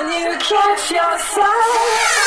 Can you catch yourself?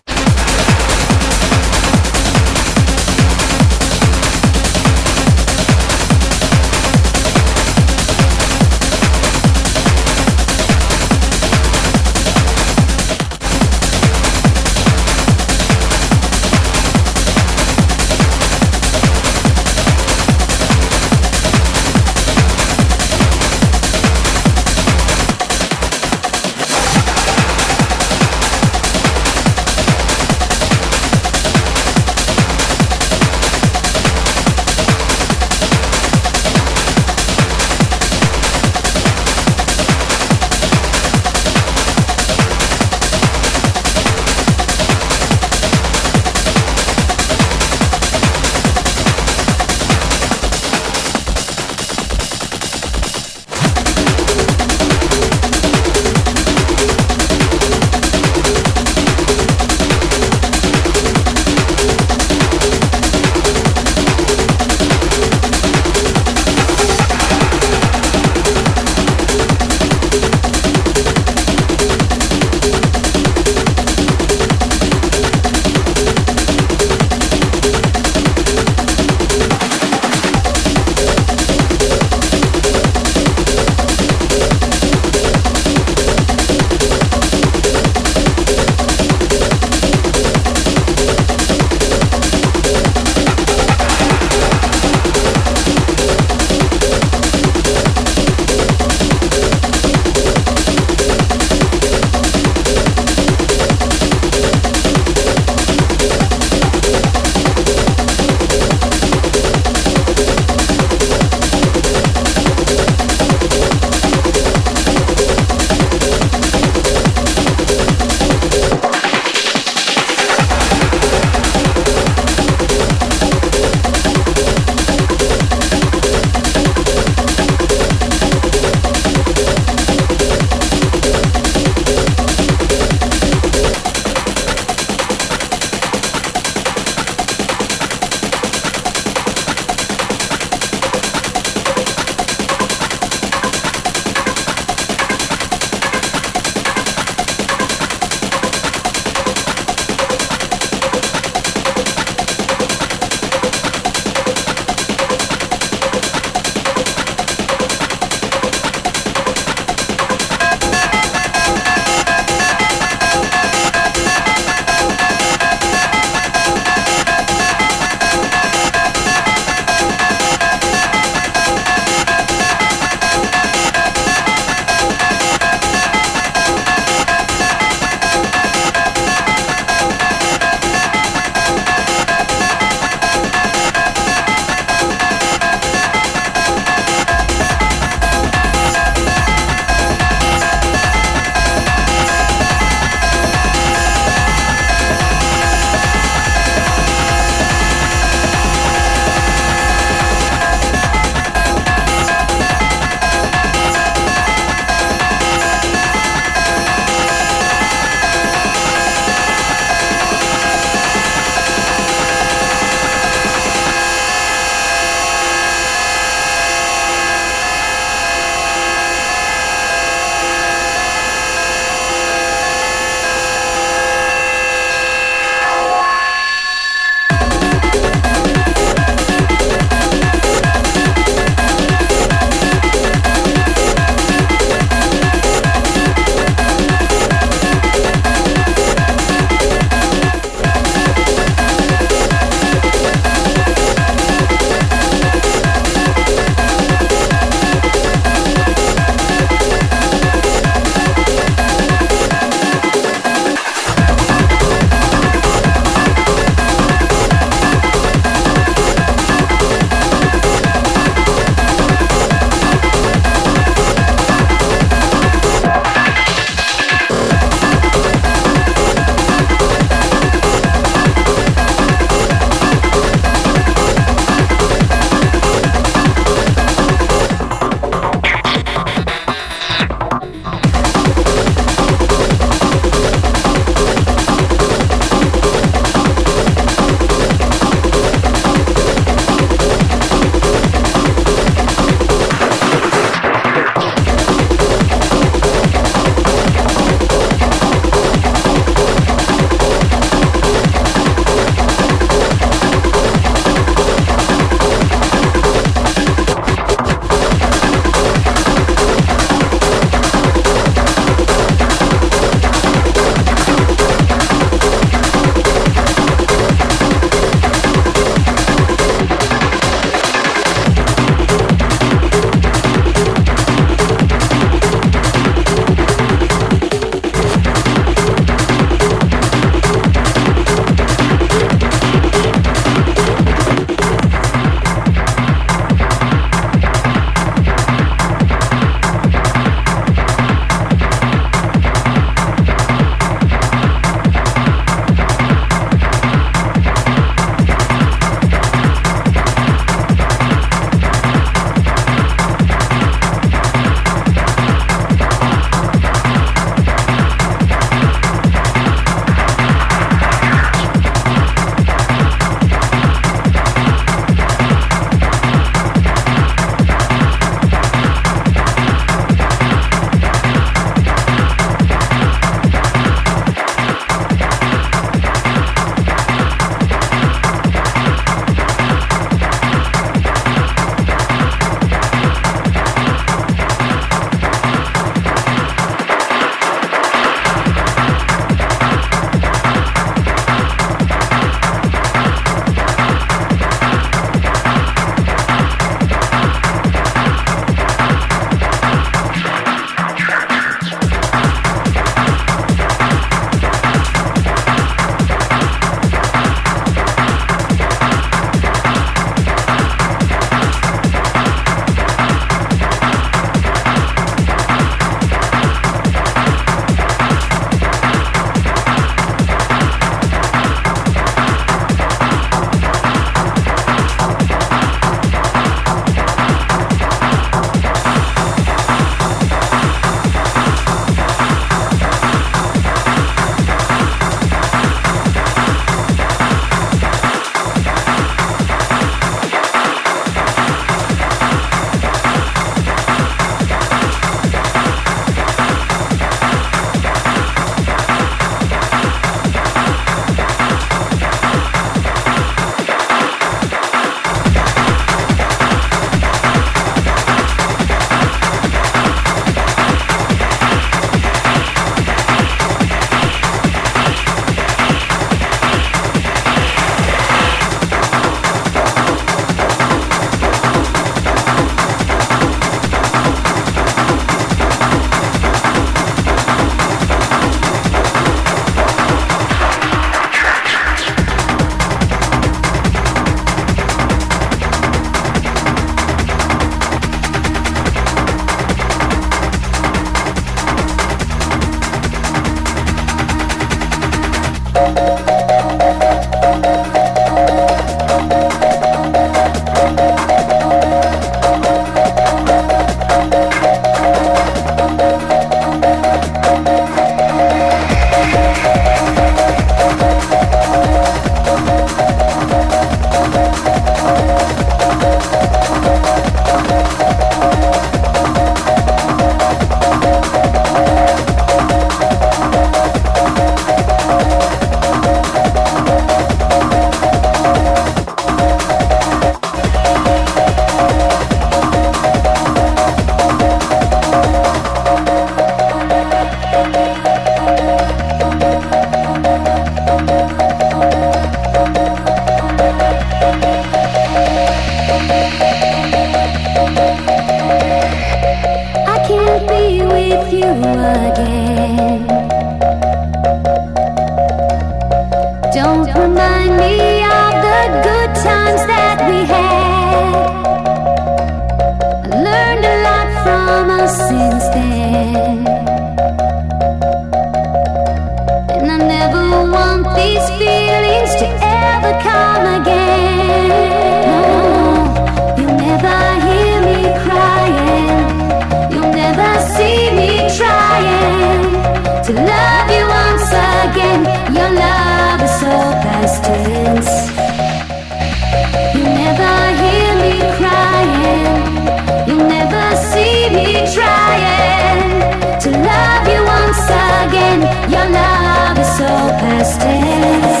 Your love is so past tense.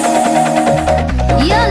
Your